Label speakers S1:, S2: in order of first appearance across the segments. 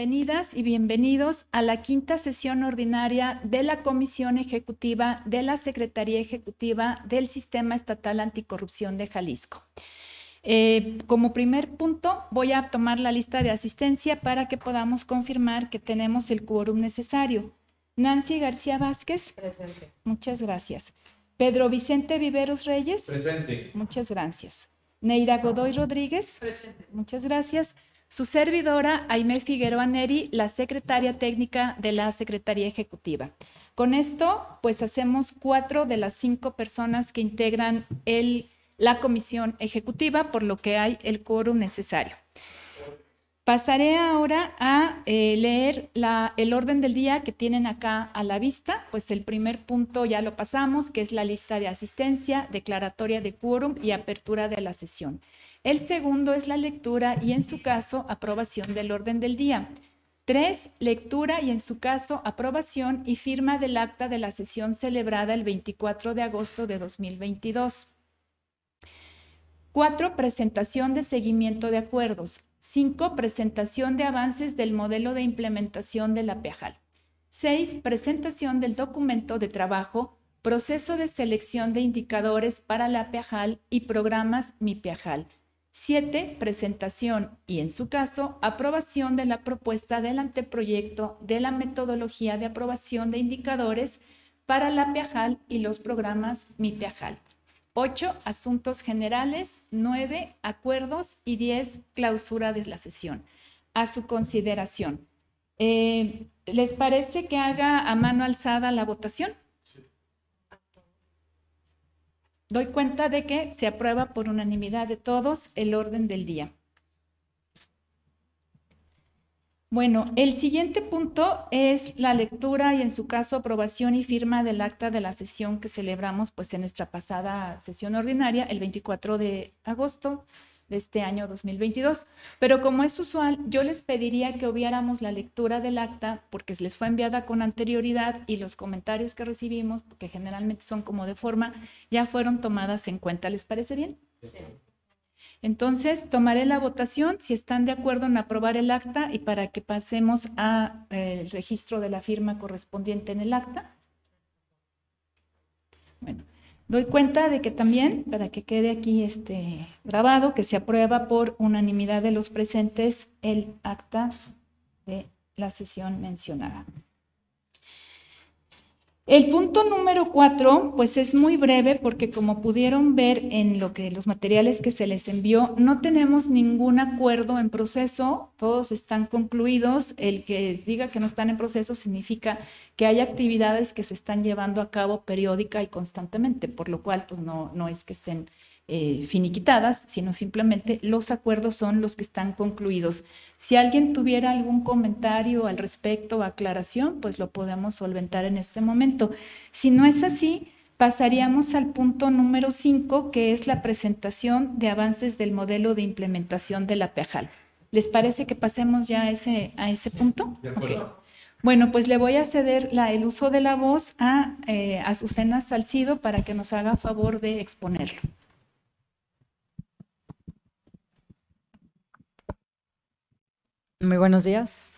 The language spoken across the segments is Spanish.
S1: bienvenidas y bienvenidos a la quinta sesión ordinaria de la Comisión Ejecutiva de la Secretaría Ejecutiva del Sistema Estatal Anticorrupción de Jalisco. Eh, como primer punto, voy a tomar la lista de asistencia para que podamos confirmar que tenemos el quórum necesario. Nancy García Vázquez.
S2: Presente.
S1: Muchas gracias. Pedro Vicente Viveros Reyes.
S3: Presente.
S1: Muchas gracias. Neira Godoy Rodríguez.
S2: Presente.
S1: Muchas gracias. Su servidora, Aime Figueroa Neri, la secretaria técnica de la Secretaría Ejecutiva. Con esto, pues hacemos cuatro de las cinco personas que integran la comisión ejecutiva, por lo que hay el quórum necesario. Pasaré ahora a eh, leer el orden del día que tienen acá a la vista. Pues el primer punto ya lo pasamos, que es la lista de asistencia, declaratoria de quórum y apertura de la sesión. El segundo es la lectura y en su caso aprobación del orden del día. Tres, lectura y en su caso aprobación y firma del acta de la sesión celebrada el 24 de agosto de 2022. Cuatro, presentación de seguimiento de acuerdos. Cinco, presentación de avances del modelo de implementación de la PEAJAL. Seis, presentación del documento de trabajo, proceso de selección de indicadores para la PEAJAL y programas Mi PEAJAL. 7. Presentación y, en su caso, aprobación de la propuesta del anteproyecto de la metodología de aprobación de indicadores para la PEAJAL y los programas Mi PEAJAL. 8. Asuntos generales. 9. Acuerdos. Y 10. Clausura de la sesión. A su consideración. Eh, ¿Les parece que haga a mano alzada la votación? Doy cuenta de que se aprueba por unanimidad de todos el orden del día. Bueno, el siguiente punto es la lectura y en su caso aprobación y firma del acta de la sesión que celebramos pues en nuestra pasada sesión ordinaria el 24 de agosto de este año 2022. Pero como es usual, yo les pediría que hubiéramos la lectura del acta porque les fue enviada con anterioridad y los comentarios que recibimos, porque generalmente son como de forma, ya fueron tomadas en cuenta. ¿Les parece bien? Entonces, tomaré la votación si están de acuerdo en aprobar el acta y para que pasemos al eh, registro de la firma correspondiente en el acta. Bueno, Doy cuenta de que también, para que quede aquí este grabado, que se aprueba por unanimidad de los presentes el acta de la sesión mencionada. El punto número cuatro, pues es muy breve porque como pudieron ver en lo que los materiales que se les envió, no tenemos ningún acuerdo en proceso, todos están concluidos. El que diga que no están en proceso significa que hay actividades que se están llevando a cabo periódica y constantemente, por lo cual pues no, no es que estén eh, finiquitadas, sino simplemente los acuerdos son los que están concluidos. Si alguien tuviera algún comentario al respecto o aclaración, pues lo podemos solventar en este momento. Si no es así, pasaríamos al punto número 5, que es la presentación de avances del modelo de implementación de la PEJAL. ¿Les parece que pasemos ya a ese, a ese punto? Bueno, pues le voy a ceder la, el uso de la voz a eh, Azucena Salcido para que nos haga favor de exponerlo.
S4: Muy buenos días.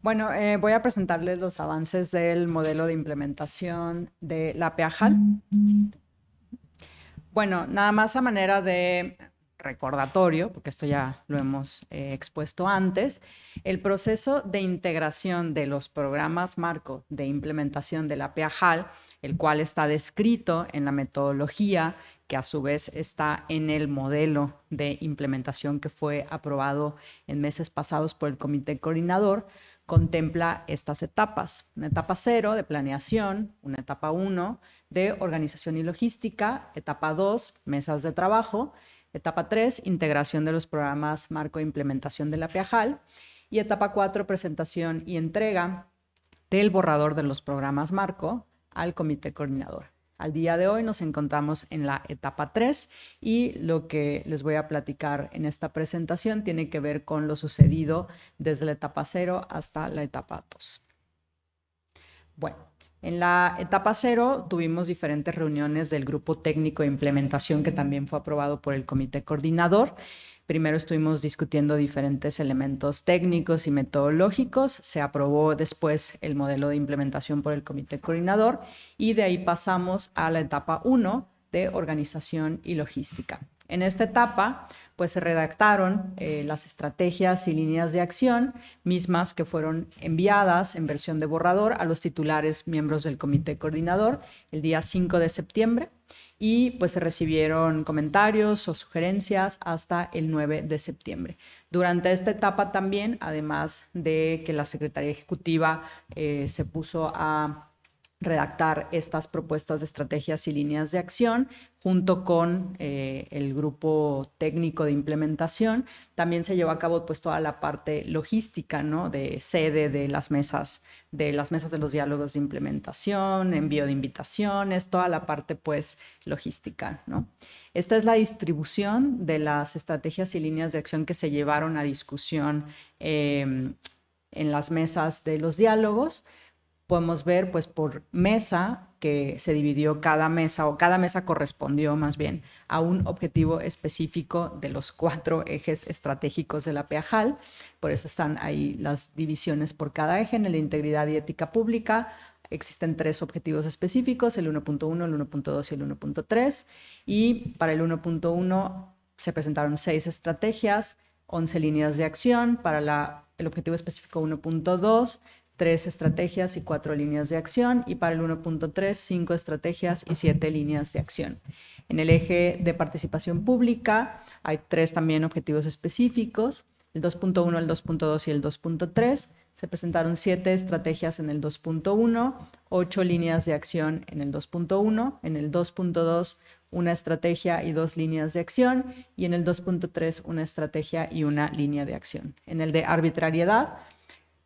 S4: Bueno, eh, voy a presentarles los avances del modelo de implementación de la PEAJAL. Bueno, nada más a manera de recordatorio, porque esto ya lo hemos eh, expuesto antes, el proceso de integración de los programas marco de implementación de la PEAJAL, el cual está descrito en la metodología que a su vez está en el modelo de implementación que fue aprobado en meses pasados por el comité coordinador, contempla estas etapas. Una etapa cero de planeación, una etapa uno de organización y logística, etapa dos, mesas de trabajo, etapa tres, integración de los programas marco de implementación de la PEAJAL y etapa cuatro, presentación y entrega del borrador de los programas marco al comité coordinador. Al día de hoy nos encontramos en la etapa 3 y lo que les voy a platicar en esta presentación tiene que ver con lo sucedido desde la etapa 0 hasta la etapa 2. Bueno, en la etapa 0 tuvimos diferentes reuniones del grupo técnico de implementación que también fue aprobado por el comité coordinador. Primero estuvimos discutiendo diferentes elementos técnicos y metodológicos, se aprobó después el modelo de implementación por el comité coordinador y de ahí pasamos a la etapa 1 de organización y logística. En esta etapa, pues se redactaron eh, las estrategias y líneas de acción, mismas que fueron enviadas en versión de borrador a los titulares miembros del comité coordinador el día 5 de septiembre y pues se recibieron comentarios o sugerencias hasta el 9 de septiembre. Durante esta etapa también, además de que la Secretaría Ejecutiva eh, se puso a redactar estas propuestas de estrategias y líneas de acción junto con eh, el grupo técnico de implementación. También se llevó a cabo pues toda la parte logística, ¿no? De sede de las mesas, de las mesas de los diálogos de implementación, envío de invitaciones, toda la parte pues logística, ¿no? Esta es la distribución de las estrategias y líneas de acción que se llevaron a discusión em, en las mesas de los diálogos podemos ver pues por mesa que se dividió cada mesa o cada mesa correspondió más bien a un objetivo específico de los cuatro ejes estratégicos de la PEAJAL. Por eso están ahí las divisiones por cada eje. En de integridad y ética pública existen tres objetivos específicos, el 1.1, el 1.2 y el 1.3. Y para el 1.1 se presentaron seis estrategias, 11 líneas de acción. Para la, el objetivo específico 1.2 tres estrategias y cuatro líneas de acción y para el 1.3 cinco estrategias y siete líneas de acción. En el eje de participación pública hay tres también objetivos específicos, el 2.1, el 2.2 y el 2.3. Se presentaron siete estrategias en el 2.1, ocho líneas de acción en el 2.1, en el 2.2 una estrategia y dos líneas de acción y en el 2.3 una estrategia y una línea de acción. En el de arbitrariedad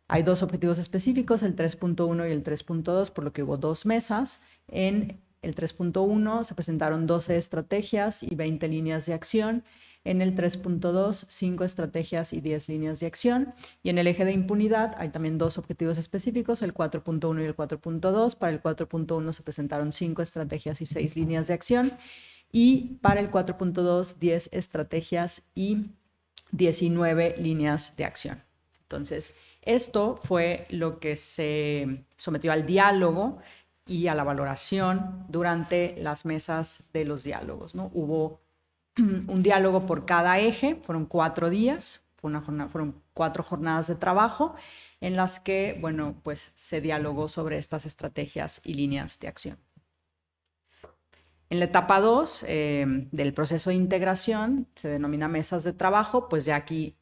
S4: hay dos objetivos específicos, el 3.1 y el 3.2, por lo que hubo dos mesas. En el 3.1 se presentaron 12 estrategias y 20 líneas de acción. En el 3.2, 5 estrategias y 10 líneas de acción. Y en el eje de impunidad hay también dos objetivos específicos, el 4.1 y el 4.2. Para el 4.1 se presentaron 5 estrategias y 6 líneas de acción. Y para el 4.2, 10 estrategias y 19 líneas de acción. Entonces, esto fue lo que se sometió al diálogo y a la valoración durante las mesas de los diálogos. ¿no? Hubo un diálogo por cada eje, fueron cuatro días, fueron cuatro jornadas de trabajo en las que, bueno, pues se dialogó sobre estas estrategias y líneas de acción. En la etapa 2 eh, del proceso de integración, se denomina mesas de trabajo, pues ya aquí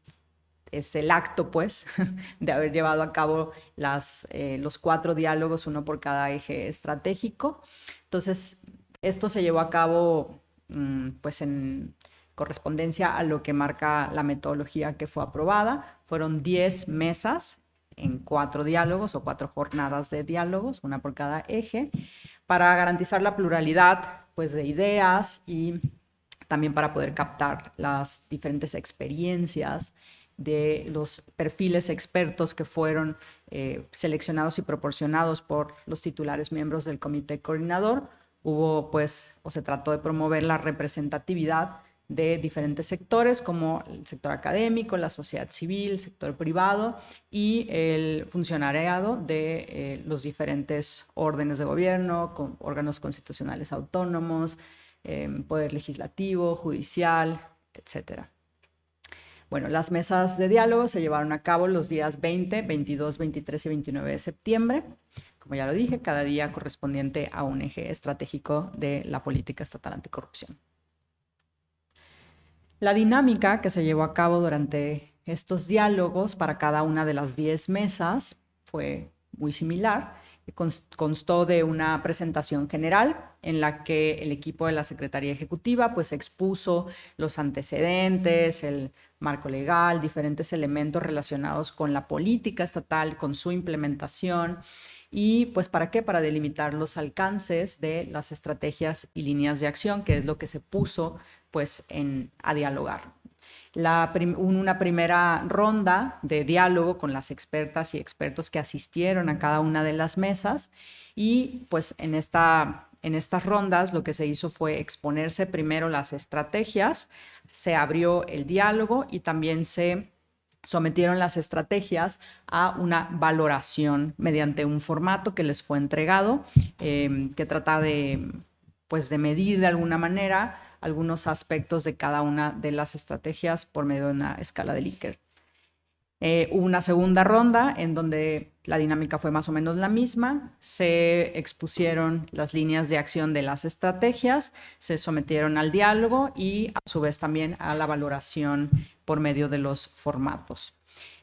S4: es el acto, pues, de haber llevado a cabo las, eh, los cuatro diálogos, uno por cada eje estratégico. Entonces, esto se llevó a cabo, mm, pues, en correspondencia a lo que marca la metodología que fue aprobada. Fueron 10 mesas en cuatro diálogos o cuatro jornadas de diálogos, una por cada eje, para garantizar la pluralidad, pues, de ideas y también para poder captar las diferentes experiencias de los perfiles expertos que fueron eh, seleccionados y proporcionados por los titulares miembros del comité coordinador. Hubo, pues, o se trató de promover la representatividad de diferentes sectores como el sector académico, la sociedad civil, el sector privado y el funcionariado de eh, los diferentes órdenes de gobierno, con órganos constitucionales autónomos, eh, poder legislativo, judicial, etcétera. Bueno, las mesas de diálogo se llevaron a cabo los días 20, 22, 23 y 29 de septiembre. Como ya lo dije, cada día correspondiente a un eje estratégico de la política estatal anticorrupción. La dinámica que se llevó a cabo durante estos diálogos para cada una de las 10 mesas fue muy similar. Constó de una presentación general en la que el equipo de la Secretaría Ejecutiva pues expuso los antecedentes, el marco legal, diferentes elementos relacionados con la política estatal, con su implementación. ¿Y pues para qué? Para delimitar los alcances de las estrategias y líneas de acción, que es lo que se puso pues a dialogar. Una primera ronda de diálogo con las expertas y expertos que asistieron a cada una de las mesas. Y pues en esta en estas rondas lo que se hizo fue exponerse primero las estrategias, se abrió el diálogo y también se sometieron las estrategias a una valoración mediante un formato que les fue entregado, em, que trata de, pues, de medir de alguna manera algunos aspectos de cada una de las estrategias por medio de una escala de Likert. Eh, una segunda ronda en donde la dinámica fue más o menos la misma. Se expusieron las líneas de acción de las estrategias, se sometieron al diálogo y a su vez también a la valoración por medio de los formatos.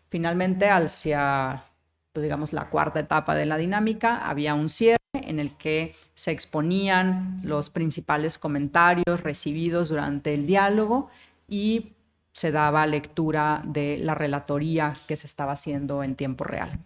S4: Finalmente, hacia, pues digamos, la cuarta etapa de la dinámica, había un cierre en el que se exponían los principales comentarios recibidos durante el diálogo y se daba lectura de la relatoría que se estaba haciendo en tiempo real.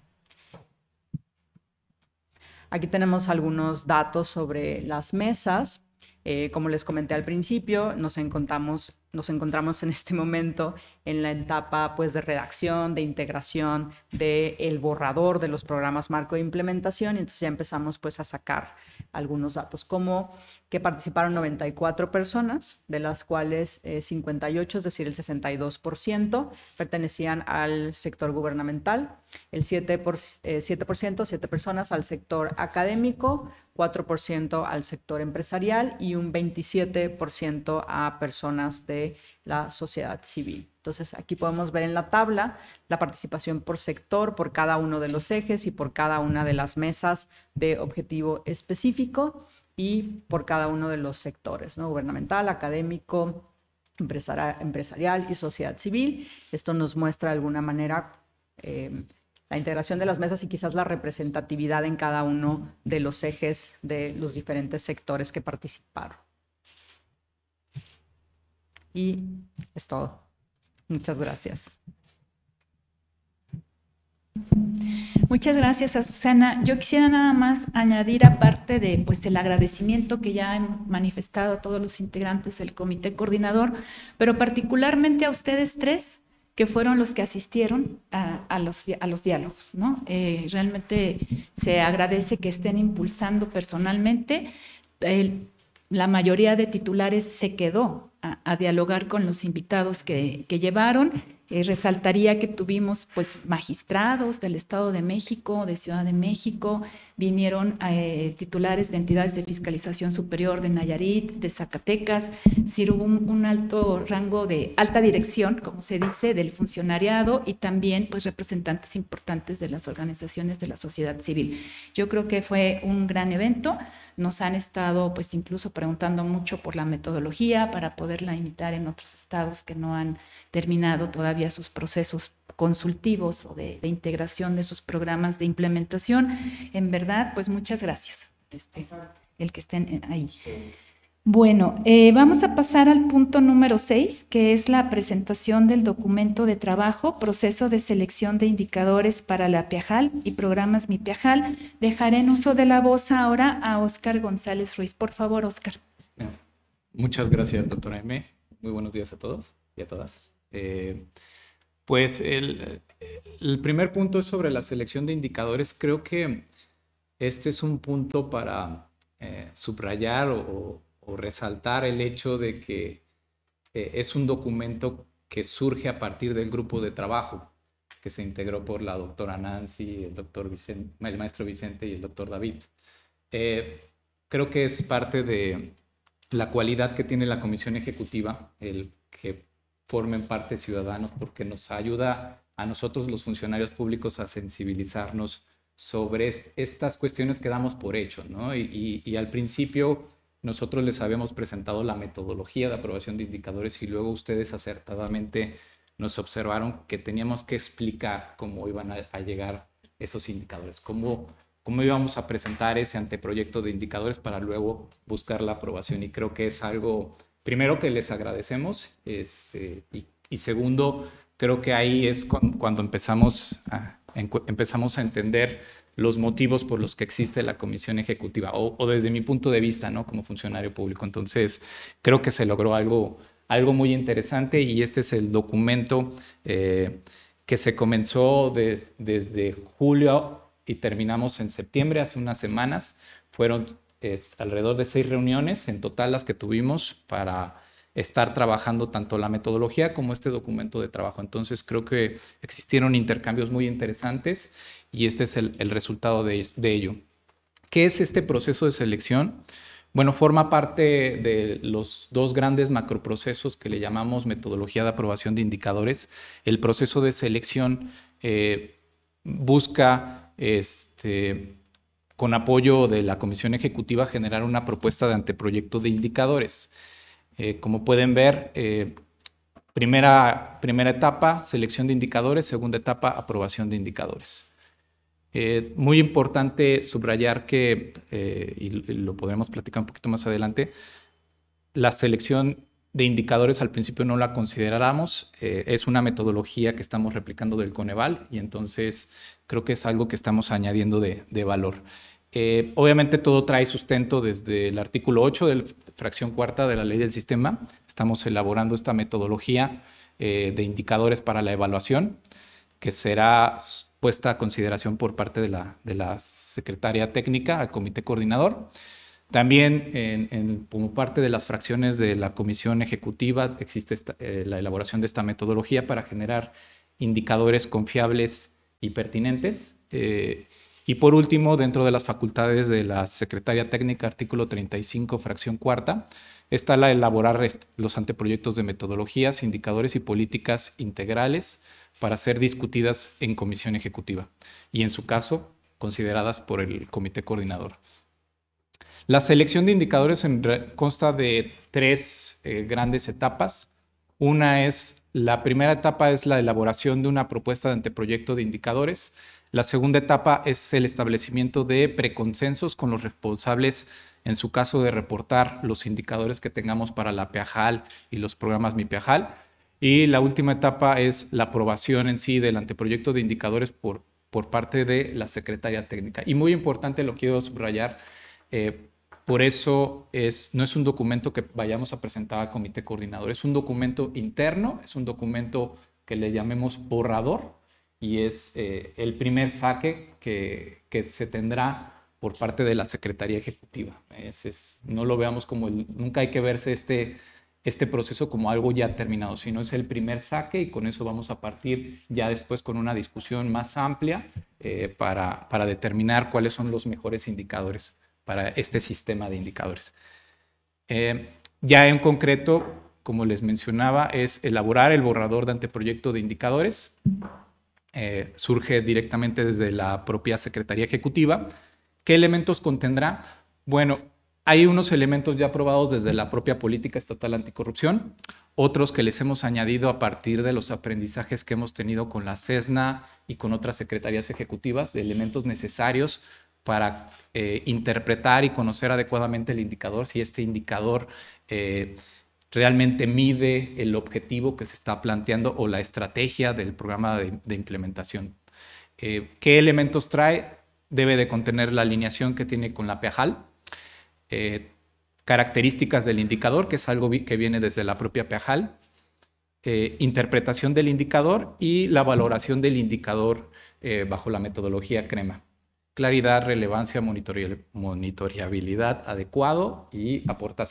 S4: Aquí tenemos algunos datos sobre las mesas. Eh, como les comenté al principio, nos encontramos nos encontramos en este momento en la etapa pues, de redacción, de integración del el borrador de los programas marco de implementación. Y entonces ya empezamos pues, a sacar algunos datos, como que participaron 94 personas, de las cuales 58, eh, es decir, el 62%, pertenecían al sector gubernamental, el 7%, por, 7%, 7 personas al sector académico, 4% al sector empresarial y un 27% a personas de la sociedad civil. Entonces, aquí podemos ver en la tabla la participación por sector, por cada uno de los ejes y por cada una de las mesas de objetivo específico y por cada uno de los sectores, ¿no? gubernamental, académico, empresarial y sociedad civil. Esto nos muestra de alguna manera eh, la integración de las mesas y quizás la representatividad en cada uno de los ejes de los diferentes sectores que participaron. Y es todo. Muchas gracias.
S1: Muchas gracias a Susana. Yo quisiera nada más añadir aparte de pues el agradecimiento que ya han manifestado a todos los integrantes del comité coordinador, pero particularmente a ustedes tres que fueron los que asistieron a, los, a los, diálogos. ¿no? Eh, realmente se agradece que estén impulsando personalmente. la mayoría de titulares se quedó a, dialogar con los invitados que, llevaron eh, resaltaría que tuvimos pues magistrados del Estado de México, de Ciudad de México, vinieron eh, titulares de entidades de fiscalización superior de Nayarit, de Zacatecas, sí hubo un, alto rango de alta dirección, como se dice, del funcionariado y también pues representantes importantes de las organizaciones de la sociedad civil. Yo creo que fue un gran evento. Nos han estado pues incluso preguntando mucho por la metodología para poderla imitar en otros estados que no han terminado todavía sus procesos consultivos o de, integración de sus programas de implementación. En verdad, pues muchas gracias, este, el que estén ahí. Bueno, eh, vamos a pasar al punto número 6, que es la presentación del documento de trabajo, proceso de selección de indicadores para la Piajal y programas Mi Piajal. Dejaré en uso de la voz ahora a Óscar González Ruiz. Por favor, Óscar.
S2: Muchas gracias, doctora M. Muy buenos días a todos y a todas. Eh, pues el, primer punto es sobre la selección de indicadores. Creo que este es un punto para eh, subrayar o, resaltar el hecho de que eh, es un documento que surge a partir del grupo de trabajo que se integró por la doctora Nancy, el doctor Vicente, el maestro Vicente y el doctor David. creo que es parte de la cualidad que tiene la comisión ejecutiva, el que formen parte ciudadanos porque nos ayuda a nosotros los funcionarios públicos a sensibilizarnos sobre estas cuestiones que damos por hecho, ¿no? Y, al principio nosotros les habíamos presentado la metodología de aprobación de indicadores y luego ustedes acertadamente nos observaron que teníamos que explicar cómo iban a, llegar esos indicadores, cómo, cómo íbamos a presentar ese anteproyecto de indicadores para luego buscar la aprobación. Y creo que es algo primero que les agradecemos este, y, segundo, creo que ahí es cuando, empezamos, a, empezamos a entender los motivos por los que existe la comisión ejecutiva o, desde mi punto de vista, ¿no? Como funcionario público. Entonces, creo que se logró algo, algo muy interesante y este es el documento eh, que se comenzó desde julio y terminamos en septiembre, hace unas semanas. Fueron alrededor de seis reuniones en total las que tuvimos para estar trabajando tanto la metodología como este documento de trabajo. Entonces creo que existieron intercambios muy interesantes y este es el, resultado de, ello. ¿Qué es este proceso de selección? Bueno, forma parte de los dos grandes macroprocesos que le llamamos metodología de aprobación de indicadores. El proceso de selección eh, busca, este, con apoyo de la Comisión Ejecutiva, generar una propuesta de anteproyecto de indicadores. Eh, como pueden ver, eh, primera, primera etapa, selección de indicadores, segunda etapa, aprobación de indicadores. Eh, muy importante subrayar que, y lo podremos platicar un poquito más adelante, la selección de indicadores al principio no la consideráramos, es una metodología que estamos replicando del Coneval y entonces creo que es algo que estamos añadiendo de, de valor. Eh, obviamente todo trae sustento desde el artículo 8 de la fracción cuarta de la ley del sistema. Estamos elaborando esta metodología eh, de indicadores para la evaluación que será puesta a consideración por parte de la, de la secretaria técnica al comité coordinador. También como parte de las fracciones de la comisión ejecutiva existe eh, la elaboración de esta metodología para generar indicadores confiables y pertinentes. Y por último, dentro de las facultades de la Secretaría Técnica, artículo 35, fracción cuarta, está la elaborar los anteproyectos de metodologías, indicadores y políticas integrales para ser discutidas en comisión ejecutiva y, en su caso, consideradas por el comité coordinador. La selección de indicadores consta de tres eh, grandes etapas. Una es, la primera etapa es la elaboración de una propuesta de anteproyecto de indicadores la segunda etapa es el establecimiento de preconsensos con los responsables, en su caso de reportar los indicadores que tengamos para la PEAJAL y los programas Mi PEAJAL. Y la última etapa es la aprobación en sí del anteproyecto de indicadores por, por parte de la Secretaría Técnica. Y muy importante, lo quiero subrayar, eh, por eso es, no es un documento que vayamos a presentar al comité coordinador, es un documento interno, es un documento que le llamemos borrador, y es eh, el primer saque que, que, se tendrá por parte de la Secretaría Ejecutiva. No lo veamos como, nunca hay que verse este, este proceso como algo ya terminado, sino es el primer saque y con eso vamos a partir ya después con una discusión más amplia eh, para, para determinar cuáles son los mejores indicadores para este sistema de indicadores. Eh, ya en concreto, como les mencionaba, es elaborar el borrador de anteproyecto de indicadores, eh, surge directamente desde la propia Secretaría Ejecutiva. ¿Qué elementos contendrá? Bueno, hay unos elementos ya aprobados desde la propia política estatal anticorrupción, otros que les hemos añadido a partir de los aprendizajes que hemos tenido con la CESNA y con otras secretarías ejecutivas, de elementos necesarios para eh, interpretar y conocer adecuadamente el indicador, si este indicador eh, realmente mide el objetivo que se está planteando o la estrategia del programa de, implementación. Eh, ¿Qué elementos trae? Debe de contener la alineación que tiene con la PEAJAL, eh, características del indicador, que es algo que viene desde la propia PEAJAL, eh, interpretación del indicador y la valoración del indicador bajo la metodología CREMA. Claridad, relevancia, monitoreabilidad adecuado y,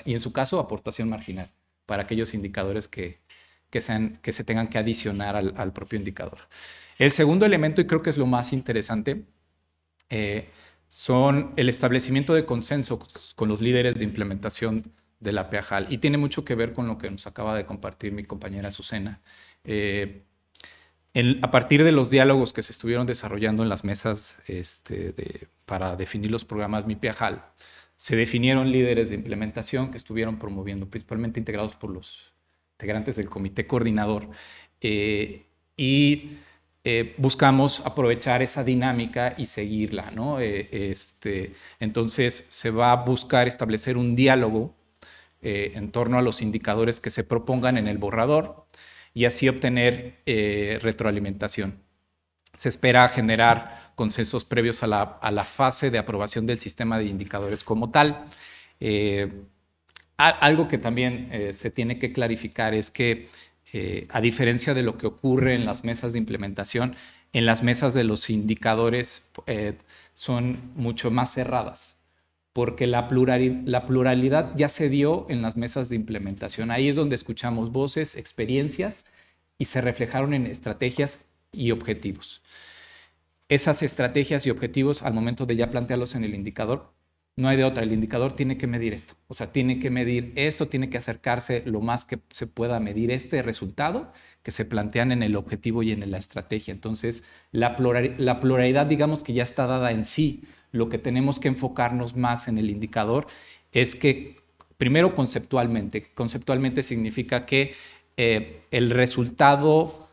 S2: y en su caso aportación marginal para aquellos indicadores que, que, sean, que se tengan que adicionar al, propio indicador. El segundo elemento, y creo que es lo más interesante, eh, son el establecimiento de consenso con los líderes de implementación de la PEAJAL. Y tiene mucho que ver con lo que nos acaba de compartir mi compañera Azucena. Eh, a partir de los diálogos que se estuvieron desarrollando en las mesas este, para definir los programas Mi PEAJAL, se definieron líderes de implementación que estuvieron promoviendo, principalmente integrados por los integrantes del comité coordinador. Eh, y eh, buscamos aprovechar esa dinámica y seguirla. ¿no? Eh, este, entonces se va a buscar establecer un diálogo en torno a los indicadores que se propongan en el borrador y así obtener retroalimentación. Se espera generar consensos previos a la, fase de aprobación del sistema de indicadores como tal. Eh, algo que también eh, se tiene que clarificar es que, eh, a diferencia de lo que ocurre en las mesas de implementación, en las mesas de los indicadores son mucho más cerradas porque la, la pluralidad ya se dio en las mesas de implementación. Ahí es donde escuchamos voces, experiencias y se reflejaron en estrategias y objetivos. Esas estrategias y objetivos, al momento de ya plantearlos en el indicador, no hay de otra. El indicador tiene que medir esto. O sea, tiene que medir esto, tiene que acercarse lo más que se pueda medir este resultado que se plantean en el objetivo y en la estrategia. Entonces, la, pluralidad, digamos que ya está dada en sí lo que tenemos que enfocarnos más en el indicador es que, primero conceptualmente, conceptualmente significa que eh, el resultado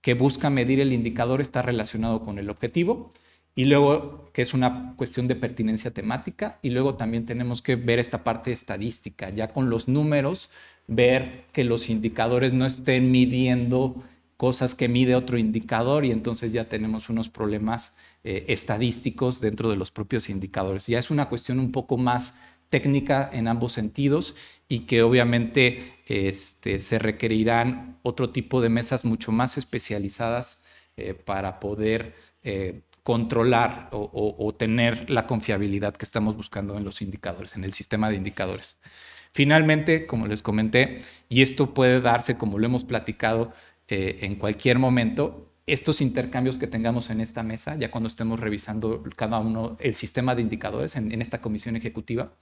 S2: que busca medir el indicador está relacionado con el objetivo y luego que es una cuestión de pertinencia temática y luego también tenemos que ver esta parte estadística, ya con los números, ver que los indicadores no estén midiendo cosas que mide otro indicador y entonces ya tenemos unos problemas eh, estadísticos dentro de los propios indicadores. Ya es una cuestión un poco más técnica en ambos sentidos y que obviamente este, se requerirán otro tipo de mesas mucho más especializadas eh, para poder eh, controlar o, tener la confiabilidad que estamos buscando en los indicadores, en el sistema de indicadores. Finalmente, como les comenté, y esto puede darse, como lo hemos platicado, eh, en cualquier momento estos intercambios que tengamos en esta mesa, ya cuando estemos revisando cada uno el sistema de indicadores en, esta comisión ejecutiva.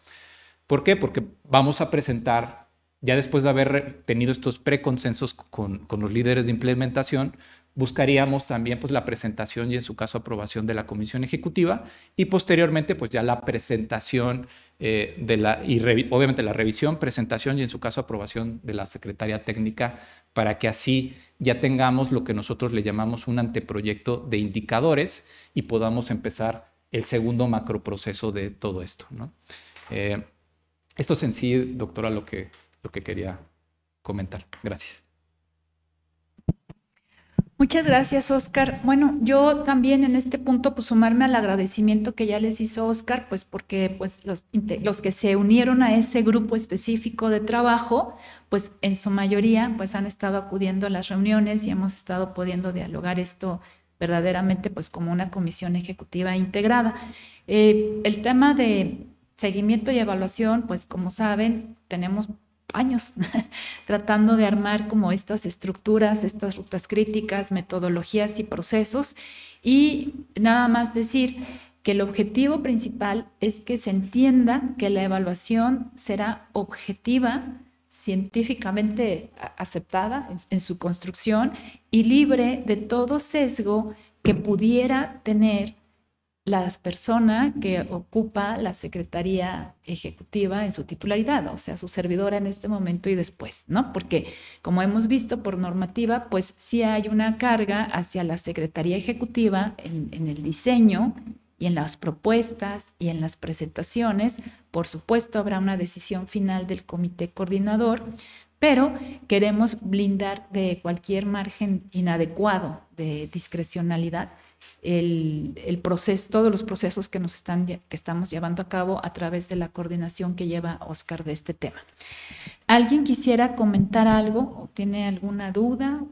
S2: ¿Por qué? Porque vamos a presentar, ya después de haber tenido estos preconsensos con, con los líderes de implementación, buscaríamos también pues, la presentación y en su caso aprobación de la comisión ejecutiva y posteriormente pues ya la presentación eh, de la, y obviamente la revisión, presentación y en su caso aprobación de la secretaria técnica para que así ya tengamos lo que nosotros le llamamos un anteproyecto de indicadores y podamos empezar el segundo macroproceso de todo esto. Eh, esto es en sí, doctora, lo que, lo que quería comentar. Gracias.
S1: Muchas gracias, Oscar. Bueno, yo también en este punto, pues sumarme al agradecimiento que ya les hizo Oscar, pues porque pues los, los que se unieron a ese grupo específico de trabajo, pues en su mayoría, pues han estado acudiendo a las reuniones y hemos estado pudiendo dialogar esto verdaderamente, pues como una comisión ejecutiva integrada. Eh, el tema de seguimiento y evaluación, pues como saben, tenemos años tratando de armar como estas estructuras, estas rutas críticas, metodologías y procesos. Y nada más decir que el objetivo principal es que se entienda que la evaluación será objetiva, científicamente aceptada en, su construcción y libre de todo sesgo que pudiera tener la persona que ocupa la Secretaría Ejecutiva en su titularidad, o sea, su servidora en este momento y después, ¿no? Porque como hemos visto por normativa, pues sí hay una carga hacia la Secretaría Ejecutiva en, en el diseño y en las propuestas y en las presentaciones. Por supuesto, habrá una decisión final del comité coordinador, pero queremos blindar de cualquier margen inadecuado de discrecionalidad el, proceso, todos los procesos que nos están, que estamos llevando a cabo a través de la coordinación que lleva Oscar de este tema. ¿Alguien quisiera comentar algo o tiene alguna duda?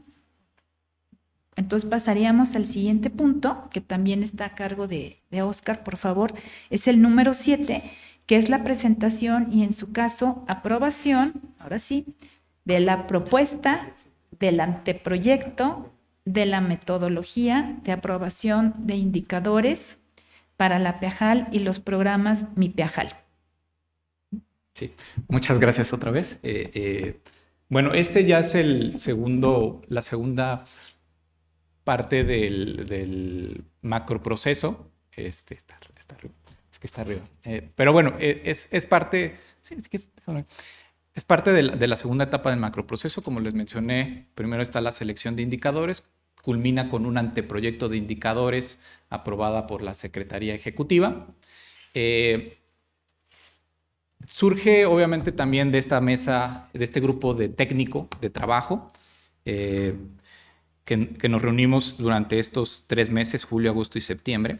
S1: Entonces pasaríamos al siguiente punto, que también está a cargo de, de Oscar, por favor. Es el número 7, que es la presentación y en su caso aprobación, ahora sí, de la propuesta del anteproyecto de la metodología de aprobación de indicadores para la PEAJAL y los programas Mi PEAJAL.
S2: Sí, muchas gracias otra vez. Eh, eh, bueno, este ya es el segundo, la segunda parte del, del macroproceso. Este está, arriba. Es que está arriba. Eh, pero bueno, es, parte. es parte de la, de la, segunda etapa del macroproceso. Como les mencioné, primero está la selección de indicadores, culmina con un anteproyecto de indicadores aprobada por la Secretaría Ejecutiva. Eh, surge obviamente también de esta mesa, de este grupo de técnico de trabajo, eh, que, nos reunimos durante estos tres meses, julio, agosto y septiembre.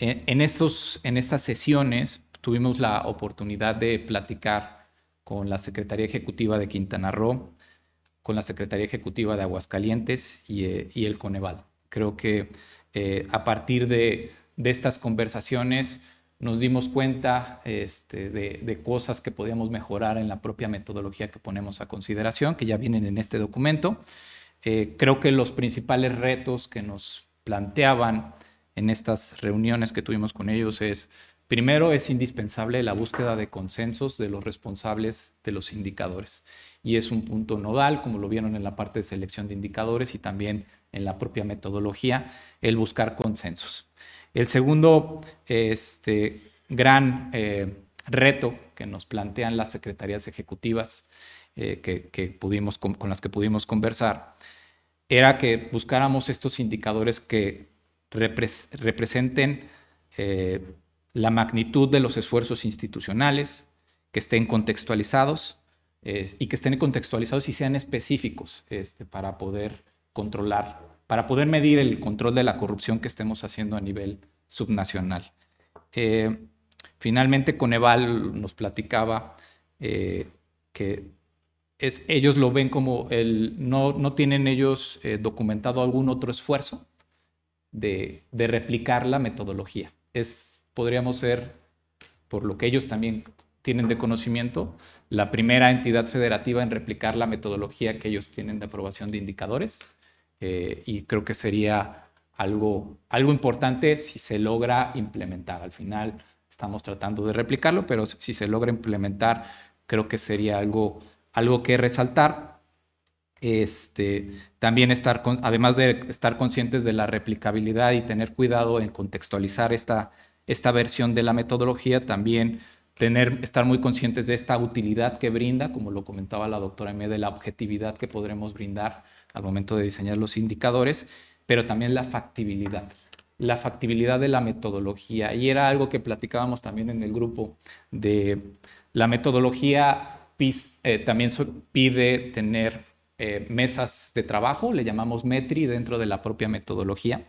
S2: Eh, en, estos, en estas sesiones tuvimos la oportunidad de platicar con la Secretaría Ejecutiva de Quintana Roo, con la Secretaría Ejecutiva de Aguascalientes y, eh, y el Coneval. Creo que eh, a partir de, estas conversaciones nos dimos cuenta este, de, cosas que podíamos mejorar en la propia metodología que ponemos a consideración, que ya vienen en este documento. Eh, creo que los principales retos que nos planteaban en estas reuniones que tuvimos con ellos es, primero, es indispensable la búsqueda de consensos de los responsables de los indicadores. Y es un punto nodal, como lo vieron en la parte de selección de indicadores y también en la propia metodología, el buscar consensos. El segundo este, gran eh, reto que nos plantean las secretarías ejecutivas eh, que, pudimos, con, las que pudimos conversar era que buscáramos estos indicadores que representen eh, la magnitud de los esfuerzos institucionales, que estén contextualizados y que estén contextualizados y sean específicos este, para poder controlar para poder medir el control de la corrupción que estemos haciendo a nivel subnacional. Eh, finalmente, Coneval nos platicaba eh, que es, ellos lo ven como el, no, no tienen ellos eh, documentado algún otro esfuerzo de, de, replicar la metodología. Es, podríamos ser, por lo que ellos también tienen de conocimiento, la primera entidad federativa en replicar la metodología que ellos tienen de aprobación de indicadores eh, y creo que sería algo, algo importante si se logra implementar. Al final estamos tratando de replicarlo, pero si se logra implementar, creo que sería algo, algo que resaltar. Este, también estar, además de estar conscientes de la replicabilidad y tener cuidado en contextualizar esta, esta versión de la metodología, también tener, estar muy conscientes de esta utilidad que brinda, como lo comentaba la doctora M, de la objetividad que podremos brindar al momento de diseñar los indicadores, pero también la factibilidad, la factibilidad de la metodología. Y era algo que platicábamos también en el grupo de la metodología eh, también pide tener eh, mesas de trabajo, le llamamos METRI dentro de la propia metodología,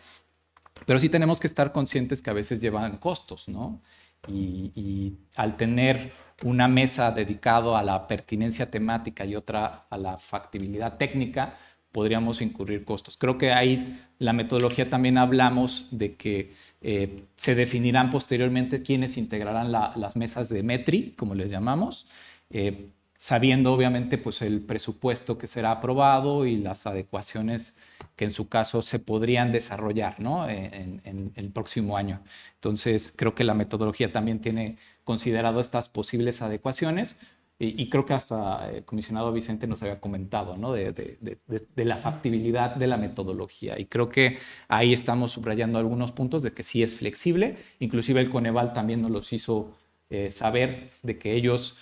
S2: pero sí tenemos que estar conscientes que a veces llevan costos, ¿no? Y, al tener una mesa dedicado a la pertinencia temática y otra a la factibilidad técnica, podríamos incurrir costos. Creo que ahí la metodología también hablamos de que eh, se definirán posteriormente quiénes integrarán las mesas de METRI, como les llamamos, eh, sabiendo obviamente pues el presupuesto que será aprobado y las adecuaciones que en su caso se podrían desarrollar ¿no? en, el próximo año. Entonces creo que la metodología también tiene considerado estas posibles adecuaciones, y, creo que hasta el comisionado Vicente nos había comentado, ¿no? De, de, la factibilidad de la metodología. Y creo que ahí estamos subrayando algunos puntos de que sí es flexible. Inclusive el Coneval también nos los hizo eh, saber de que ellos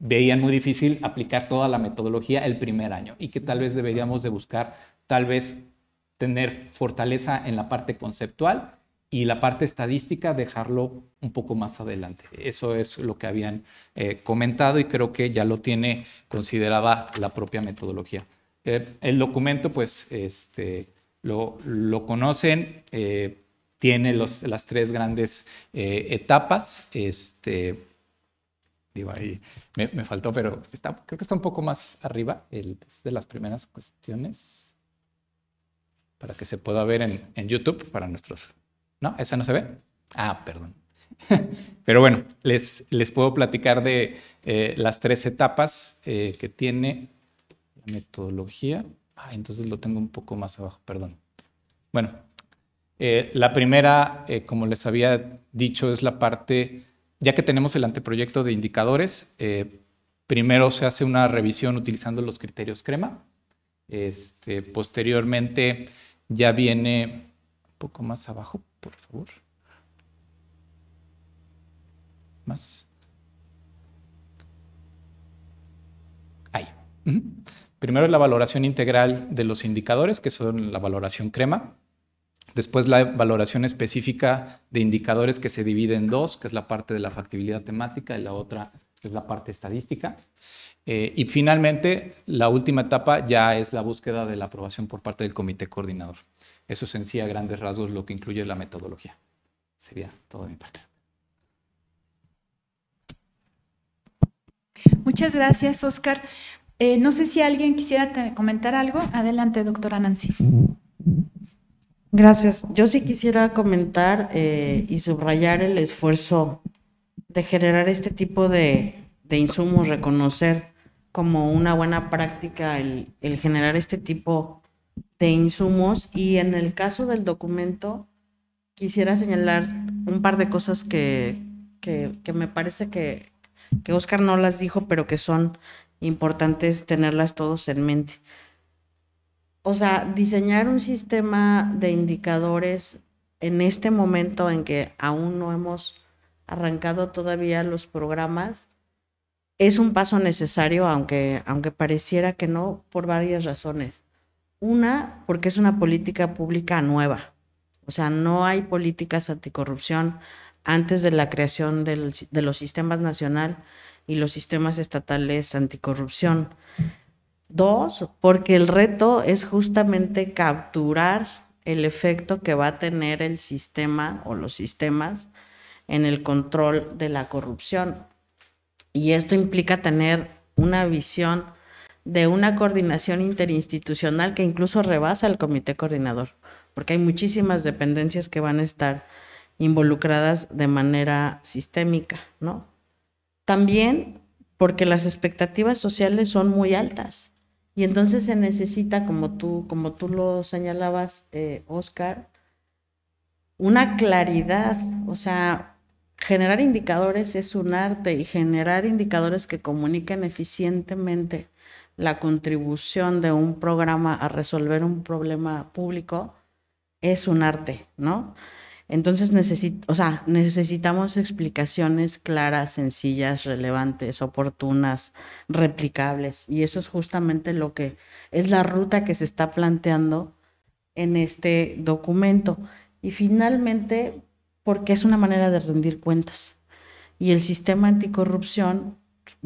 S2: veían muy difícil aplicar toda la metodología el primer año y que tal vez deberíamos de buscar, tal vez tener fortaleza en la parte conceptual y la parte estadística dejarlo un poco más adelante. Eso es lo que habían eh, comentado y creo que ya lo tiene considerada la propia metodología. Eh, el documento, pues, este, lo, lo conocen, eh, tiene los, las tres grandes etapas. Este, digo, ahí me, faltó, pero está, creo que está un poco más arriba, es de las primeras cuestiones para que se pueda ver en, YouTube para nuestros ¿No? ¿Esa no se ve? Ah, perdón. Pero bueno, les, les puedo platicar de eh, las tres etapas eh, que tiene la metodología. Ah, entonces lo tengo un poco más abajo, perdón. Bueno, eh, la primera, como les había dicho, es la parte, ya que tenemos el anteproyecto de indicadores, primero se hace una revisión utilizando los criterios crema. Este, posteriormente ya viene un poco más abajo, por favor. Más. Ahí. Primero la valoración integral de los indicadores, que son la valoración crema. Después la valoración específica de indicadores que se divide en dos, que es la parte de la factibilidad temática y la otra es la parte estadística. Eh, y finalmente, la última etapa ya es la búsqueda de la aprobación por parte del comité coordinador. Eso es en sí a grandes rasgos lo que incluye la metodología. Sería todo de mi parte.
S1: Muchas gracias, Oscar. Eh, no sé si alguien quisiera comentar algo. Adelante, doctora Nancy.
S3: Gracias. Yo sí quisiera comentar eh, y subrayar el esfuerzo de generar este tipo de, insumos, reconocer como una buena práctica el, generar este tipo de insumos. Y en el caso del documento, quisiera señalar un par de cosas que, me parece que, que Oscar no las dijo, pero que son importantes tenerlas todos en mente. O sea, diseñar un sistema de indicadores en este momento en que aún no hemos arrancado todavía los programas es un paso necesario, aunque, aunque pareciera que no, por varias razones. Una, porque es una política pública nueva. O sea, no hay políticas anticorrupción antes de la creación de los sistemas nacional y los sistemas estatales anticorrupción. Dos, porque el reto es justamente capturar el efecto que va a tener el sistema o los sistemas en el control de la corrupción. Y esto implica tener una visión de una coordinación interinstitucional que incluso rebasa al comité coordinador, porque hay muchísimas dependencias que van a estar involucradas de manera sistémica, ¿no? También porque las expectativas sociales son muy altas. Y entonces se necesita, como tú, como tú lo señalabas, eh, Oscar, una claridad. O sea, generar indicadores es un arte y generar indicadores que comuniquen eficientemente la contribución de un programa a resolver un problema público es un arte, ¿no? Entonces o sea, necesitamos explicaciones claras, sencillas, relevantes, oportunas, replicables. Y eso es justamente lo que es la ruta que se está planteando en este documento. Y finalmente, porque es una manera de rendir cuentas. Y el sistema anticorrupción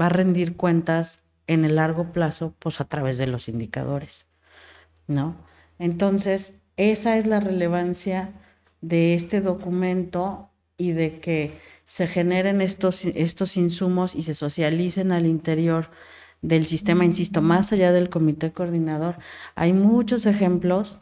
S3: va a rendir cuentas en el largo plazo, pues a través de los indicadores, ¿no? Entonces, esa es la relevancia de este documento y de que se generen estos, estos insumos y se socialicen al interior del sistema, insisto, más allá del comité coordinador. Hay muchos ejemplos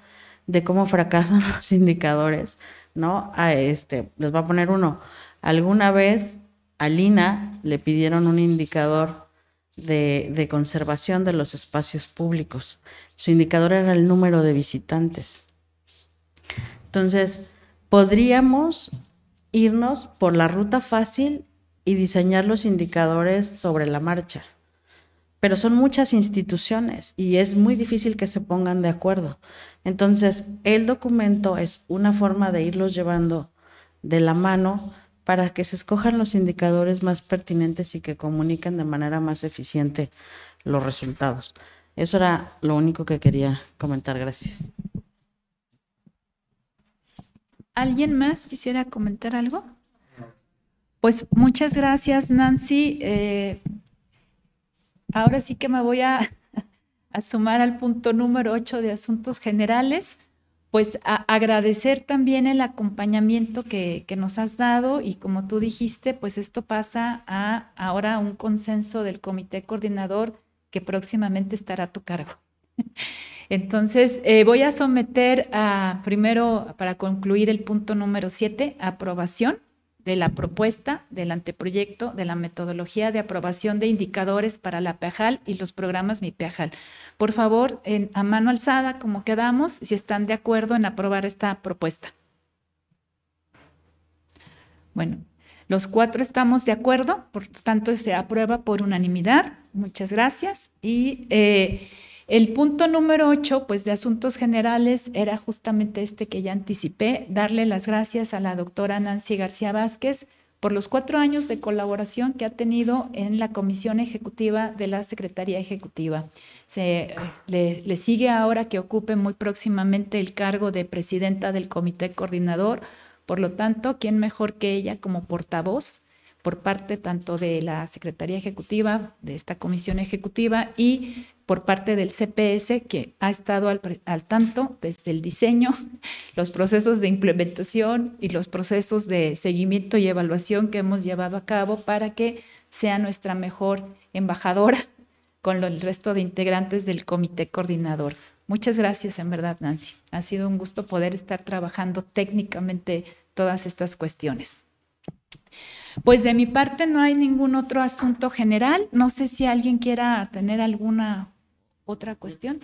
S3: de cómo fracasan los indicadores, ¿no? A este, les voy a poner uno. Alguna vez a Lina le pidieron un indicador de, de conservación de los espacios públicos. Su indicador era el número de visitantes. Entonces, podríamos irnos por la ruta fácil y diseñar los indicadores sobre la marcha. Pero son muchas instituciones y es muy difícil que se pongan de acuerdo. Entonces, el documento es una forma de irlos llevando de la mano para que se escojan los indicadores más pertinentes y que comuniquen de manera más eficiente los resultados. Eso era lo único que quería comentar. Gracias.
S1: ¿Alguien más quisiera comentar algo? Pues muchas gracias, Nancy. Eh, ahora sí que me voy a, sumar al punto número 8 de asuntos generales, pues agradecer también el acompañamiento que, que, nos has dado y como tú dijiste, pues esto pasa a ahora un consenso del comité coordinador que próximamente estará a tu cargo. Entonces, eh, voy a someter a, primero, para concluir el punto número 7, aprobación de la propuesta del anteproyecto de la metodología de aprobación de indicadores para la PEAJAL y los programas Mi PEAJAL. Por favor, a mano alzada, como quedamos, si están de acuerdo en aprobar esta propuesta. Bueno, los cuatro estamos de acuerdo, por tanto se aprueba por unanimidad. Muchas gracias. Y eh, el punto número ocho, pues de asuntos generales, era justamente este que ya anticipé, darle las gracias a la doctora Nancy García Vázquez por los cuatro años de colaboración que ha tenido en la Comisión Ejecutiva de la Secretaría Ejecutiva. Se, le, le sigue ahora que ocupe muy próximamente el cargo de presidenta del Comité Coordinador. Por lo tanto, ¿quién mejor que ella como portavoz? por parte tanto de la Secretaría Ejecutiva, de esta Comisión Ejecutiva y por parte del CPS, que ha estado al, tanto desde el diseño, los procesos de implementación y los procesos de seguimiento y evaluación que hemos llevado a cabo para que sea nuestra mejor embajadora con el resto de integrantes del comité coordinador. Muchas gracias, en verdad, Nancy. Ha sido un gusto poder estar trabajando técnicamente todas estas cuestiones. Pues de mi parte no hay ningún otro asunto general. No sé si alguien quiera tener alguna otra cuestión.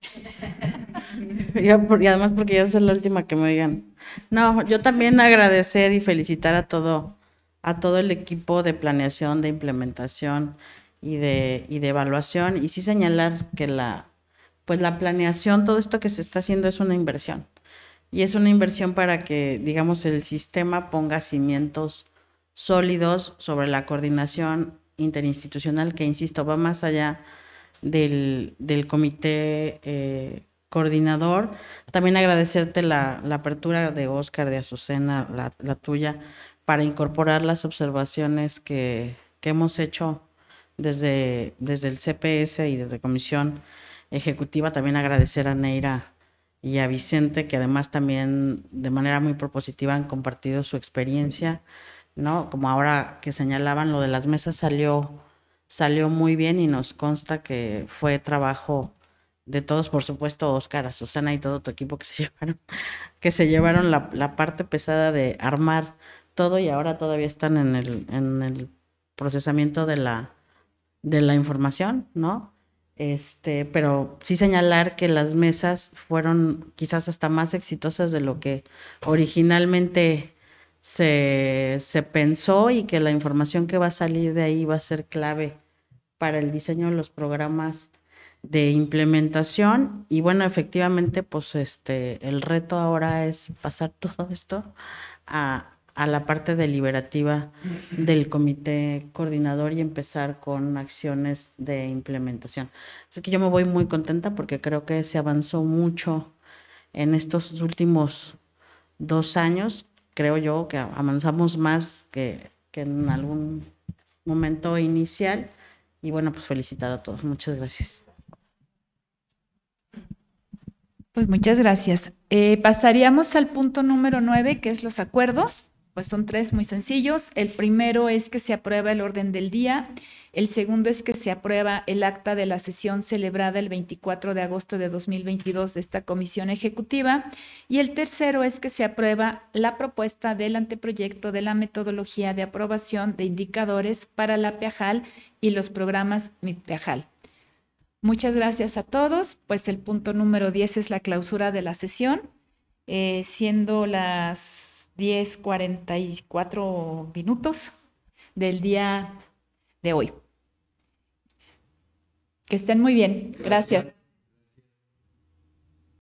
S3: y además porque yo soy la última que me digan. No, yo también agradecer y felicitar a todo, a todo el equipo de planeación, de implementación y de, y de evaluación. Y sí señalar que la, pues la planeación, todo esto que se está haciendo es una inversión. Y es una inversión para que, digamos, el sistema ponga cimientos sólidos sobre la coordinación interinstitucional, que, insisto, va más allá del, comité eh, coordinador. También agradecerte la, apertura de Oscar, de Azucena, la, tuya, para incorporar las observaciones que, hemos hecho desde, desde el CPS y desde Comisión Ejecutiva. También agradecer a Neira y a Vicente, que además también de manera muy propositiva han compartido su experiencia, ¿no? Como ahora que señalaban, lo de las mesas salió, salió muy bien y nos consta que fue trabajo de todos, por supuesto, Oscar, Susana y todo tu equipo que se llevaron, que se llevaron la, la parte pesada de armar todo y ahora todavía están en el, en el procesamiento de la, de la información, ¿no? Este, pero sí señalar que las mesas fueron quizás hasta más exitosas de lo que originalmente se, pensó y que la información que va a salir de ahí va a ser clave para el diseño de los programas de implementación. Y bueno, efectivamente, pues este, el reto ahora es pasar todo esto a, a la parte deliberativa del comité coordinador y empezar con acciones de implementación. Así que yo me voy muy contenta porque creo que se avanzó mucho en estos últimos dos años. Creo yo que avanzamos más que, en algún momento inicial. Y bueno, pues felicitar a todos. Muchas gracias.
S1: Pues muchas gracias. Eh, pasaríamos al punto número nueve, que es los acuerdos. Pues son tres muy sencillos. El primero es que se aprueba el orden del día. El segundo es que se aprueba el acta de la sesión celebrada el 24 de agosto de 2022 de esta comisión ejecutiva. Y el tercero es que se aprueba la propuesta del anteproyecto de la metodología de aprobación de indicadores para la PEAJAL y los programas MIPEAJAL. Muchas gracias a todos. Pues el punto número 10 es la clausura de la sesión, eh, siendo las 10:44 minutos del día de hoy. Que estén muy bien. Gracias.